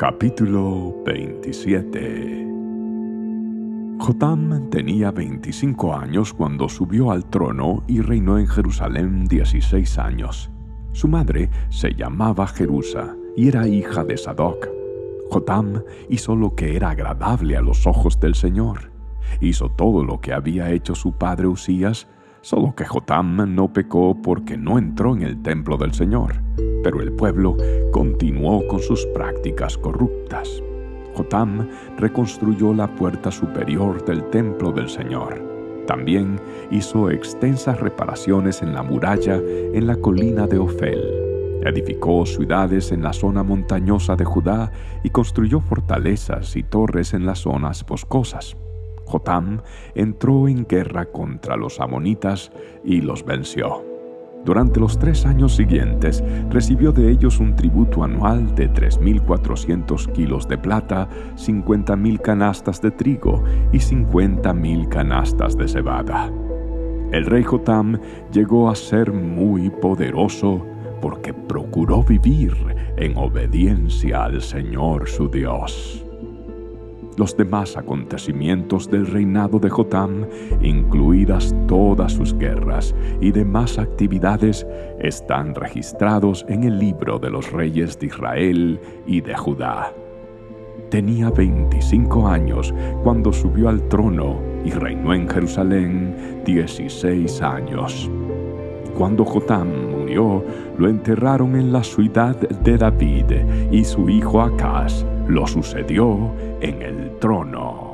Capítulo 27 Jotam tenía 25 años cuando subió al trono y reinó en Jerusalén 16 años. Su madre se llamaba Jerusa y era hija de Sadoc. Jotam hizo lo que era agradable a los ojos del Señor. Hizo todo lo que había hecho su padre Usías, solo que Jotam no pecó porque no entró en el templo del Señor pero el pueblo continuó con sus prácticas corruptas. Jotam reconstruyó la puerta superior del templo del Señor. También hizo extensas reparaciones en la muralla en la colina de Ofel. Edificó ciudades en la zona montañosa de Judá y construyó fortalezas y torres en las zonas boscosas. Jotam entró en guerra contra los amonitas y los venció. Durante los tres años siguientes recibió de ellos un tributo anual de 3.400 kilos de plata, 50.000 canastas de trigo y 50.000 canastas de cebada. El rey Jotam llegó a ser muy poderoso porque procuró vivir en obediencia al Señor su Dios. Los demás acontecimientos del reinado de Jotam, incluidas todas sus guerras y demás actividades, están registrados en el libro de los reyes de Israel y de Judá. Tenía 25 años cuando subió al trono y reinó en Jerusalén 16 años. Cuando Jotam murió, lo enterraron en la ciudad de David y su hijo Acaz lo sucedió en el trono.